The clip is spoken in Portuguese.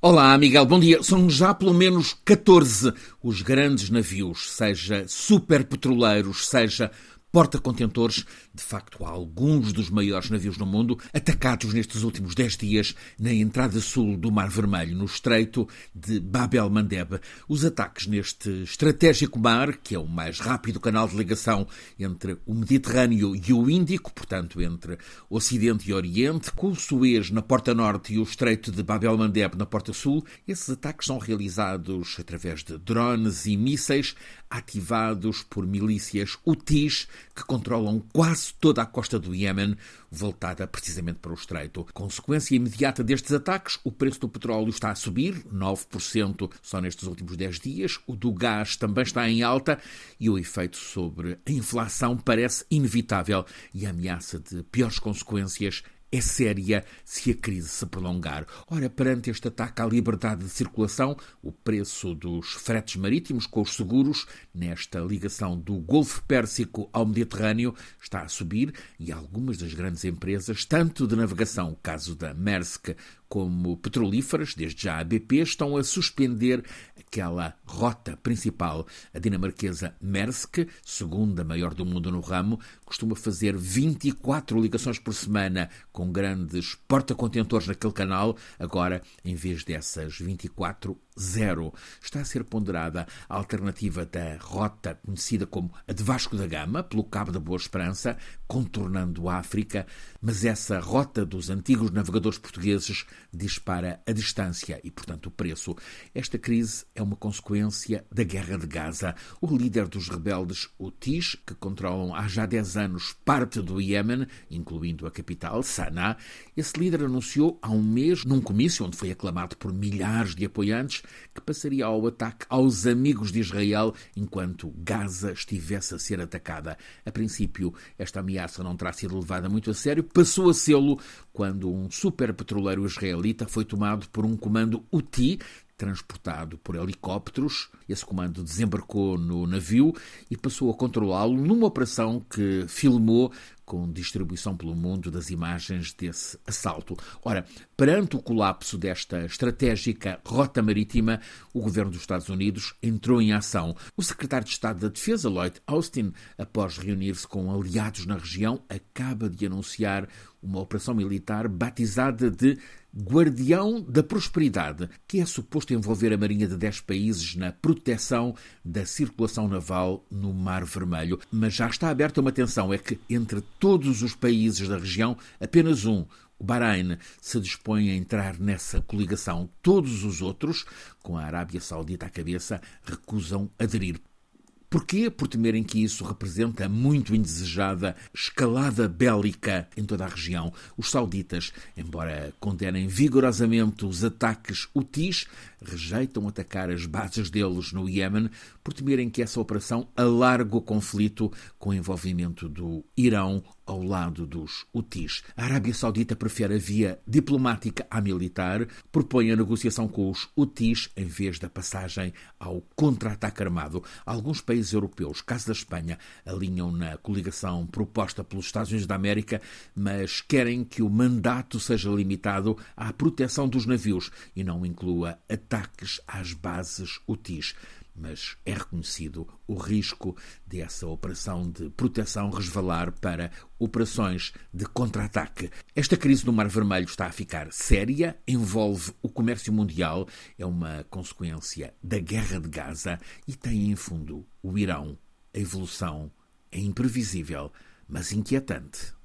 Olá, Miguel, bom dia. São já pelo menos 14 os grandes navios, seja superpetroleiros, seja porta-contentores, de facto, há alguns dos maiores navios no mundo atacados nestes últimos 10 dias na entrada sul do Mar Vermelho, no estreito de Bab el-Mandeb. Os ataques neste estratégico mar, que é o mais rápido canal de ligação entre o Mediterrâneo e o Índico, portanto, entre Ocidente e Oriente, com o Suez na porta norte e o estreito de Bab el-Mandeb na porta sul, esses ataques são realizados através de drones e mísseis ativados por milícias Houthis que controlam quase toda a costa do Iémen, voltada precisamente para o Estreito. Consequência imediata destes ataques, o preço do petróleo está a subir, 9% só nestes últimos 10 dias, o do gás também está em alta e o efeito sobre a inflação parece inevitável e ameaça de piores consequências é séria se a crise se prolongar. Ora, perante este ataque à liberdade de circulação, o preço dos fretes marítimos com os seguros nesta ligação do Golfo Pérsico ao Mediterrâneo está a subir e algumas das grandes empresas, tanto de navegação, caso da Maersk, como petrolíferas, desde já a BP, estão a suspender aquela rota principal. A dinamarquesa Maersk, segunda maior do mundo no ramo, costuma fazer 24 ligações por semana com grandes porta-contentores naquele canal. Agora, em vez dessas 24, zero. Está a ser ponderada a alternativa da rota conhecida como a de Vasco da Gama, pelo Cabo da Boa Esperança, contornando a África, mas essa rota dos antigos navegadores portugueses dispara a distância e, portanto, o preço. Esta crise é uma consequência da guerra de Gaza. O líder dos rebeldes Houthis, que controlam há já 10 anos parte do Iêmen, incluindo a capital, Sanaa, esse líder anunciou há um mês, num comício onde foi aclamado por milhares de apoiantes, que passaria ao ataque aos amigos de Israel enquanto Gaza estivesse a ser atacada. A princípio, esta ameaça não terá sido levada muito a sério, passou a sê-lo quando um superpetroleiro israelita foi tomado por um comando Houthi transportado por helicópteros. Esse comando desembarcou no navio e passou a controlá-lo numa operação que filmou com distribuição pelo mundo das imagens desse assalto. Ora, perante o colapso desta estratégica rota marítima, o governo dos Estados Unidos entrou em ação. O secretário de Estado da Defesa, Lloyd Austin, após reunir-se com aliados na região, acaba de anunciar uma operação militar batizada de Guardião da Prosperidade, que é suposto envolver a Marinha de 10 países na proteção da circulação naval no Mar Vermelho. Mas já está aberta uma tensão: é que entre todos os países da região, apenas um, o Bahrein se dispõe a entrar nessa coligação. Todos os outros, com a Arábia Saudita à cabeça, recusam aderir. Porquê? Por temerem que isso representa a muito indesejada escalada bélica em toda a região. Os sauditas, embora condenem vigorosamente os ataques Houthis, rejeitam atacar as bases deles no Iêmen por temerem que essa operação alargue o conflito com o envolvimento do Irão ao lado dos Houthis. A Arábia Saudita prefere a via diplomática à militar, propõe a negociação com os Houthis em vez da passagem ao contra-ataque armado. Alguns países europeus, caso da Espanha, alinham na coligação proposta pelos Estados Unidos da América, mas querem que o mandato seja limitado à proteção dos navios e não inclua ataques às bases Houthis mas é reconhecido o risco dessa operação de proteção resvalar para operações de contra-ataque. Esta crise no Mar Vermelho está a ficar séria, envolve o comércio mundial, é uma consequência da guerra de Gaza e tem em fundo o Irão. A evolução é imprevisível, mas inquietante.